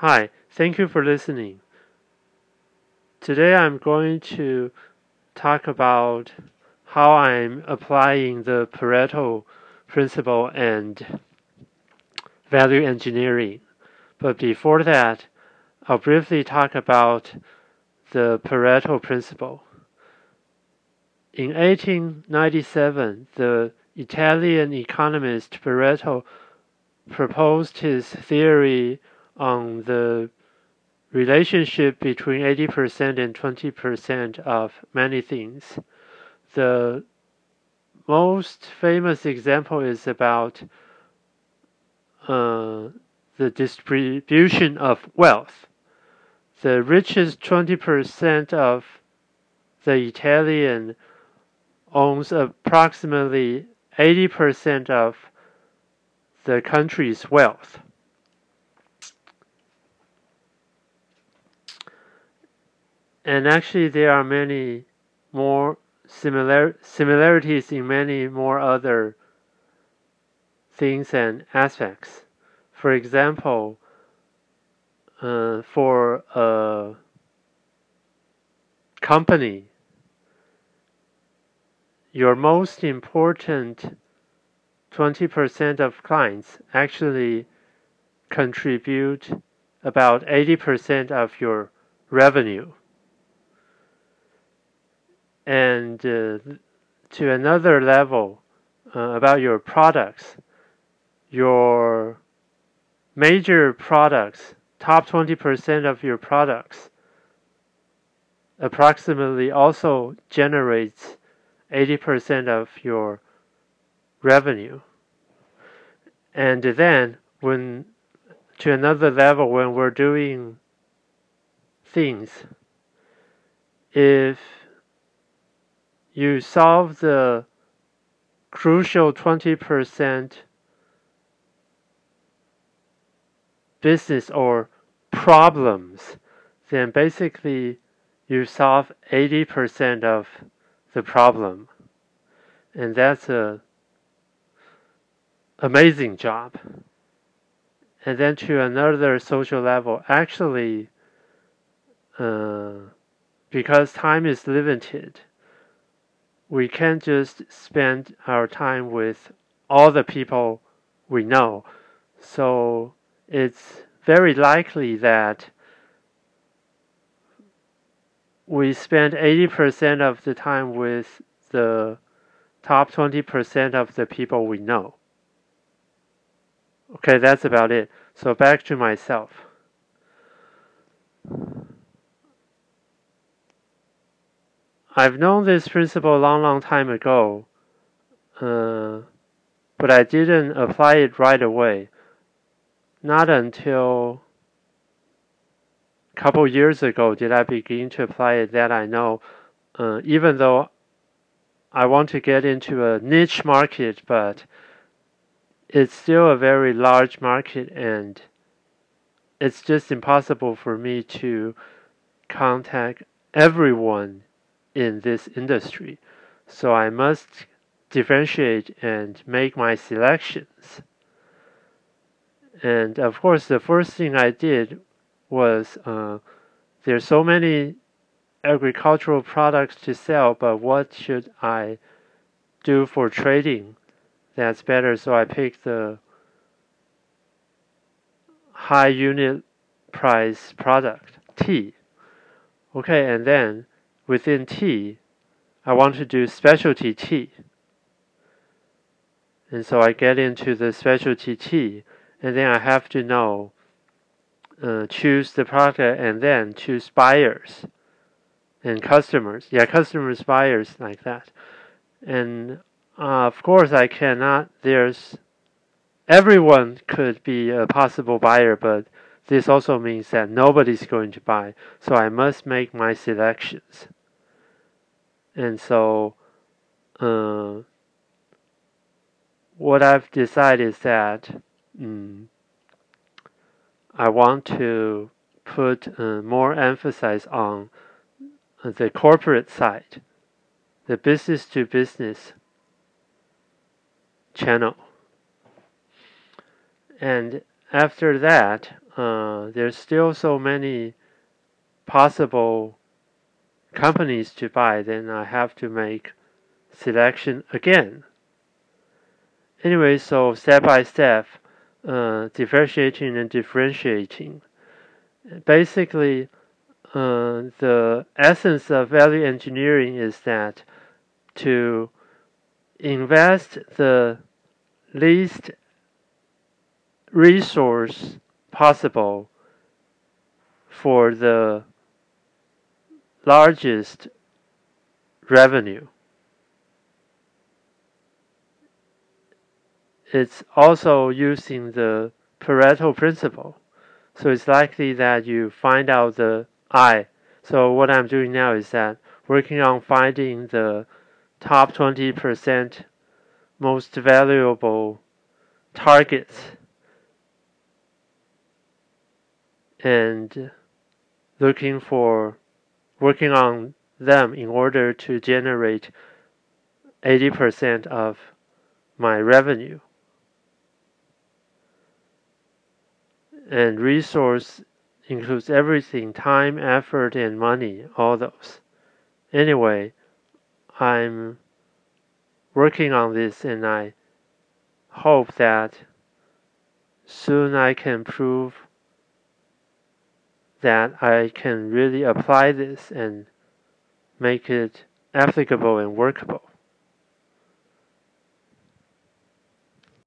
Hi, thank you for listening. Today I'm going to talk about how I'm applying the Pareto principle and value engineering. But before that, I'll briefly talk about the Pareto principle. In 1897, the Italian economist Pareto proposed his theory on the relationship between 80% and 20% of many things. The most famous example is about uh, the distribution of wealth. The richest 20% of the Italian owns approximately 80% of the country's wealth. And actually, there are many more similar similarities in many more other things and aspects. For example, uh, for a company, your most important 20% of clients actually contribute about 80% of your revenue. And uh, to another level uh, about your products, your major products, top 20% of your products, approximately also generates 80% of your revenue. And then when to another level when we're doing things, if you solve the crucial 20% business or problems, then basically you solve 80% of the problem. And that's a amazing job. And then to another social level, actually, uh, because time is limited, we can't just spend our time with all the people we know. So it's very likely that we spend 80% of the time with the top 20% of the people we know. Okay, that's about it. So back to myself. I've known this principle a long, long time ago, uh, but I didn't apply it right away. Not until a couple years ago did I begin to apply it that I know, uh, even though I want to get into a niche market, but it's still a very large market and it's just impossible for me to contact everyone in this industry. So I must differentiate and make my selections. And of course, the first thing I did was uh, there's so many agricultural products to sell, but what should I do for trading? that's better. So I picked the high unit price product, tea. Okay, and then within tea, I want to do specialty tea. And so I get into the specialty tea, and then I have to know, uh, choose the product, and then choose buyers and customers. Yeah, customers, buyers, like that. And uh, of course, I cannot. There's everyone could be a possible buyer, but this also means that nobody's going to buy. So I must make my selections. And so, uh, what I've decided is that um, I want to put uh, more emphasis on the corporate side, the business to business channel. And after that, uh, there's still so many possible companies to buy, then I have to make selection again. Anyway, so step by step, uh, differentiating and differentiating. Basically, uh, the essence of value engineering is that to invest the least resource possible for the largest revenue. It's also using the Pareto principle. So it's likely that you find out the I. So what I'm doing now is that working on finding the top 20% most valuable targets and looking for working on them in order to generate 80% of my revenue. And resource includes everything time, effort, and money, all those. Anyway, I'm working on this and I hope that soon I can prove that I can really apply this and make it applicable and workable.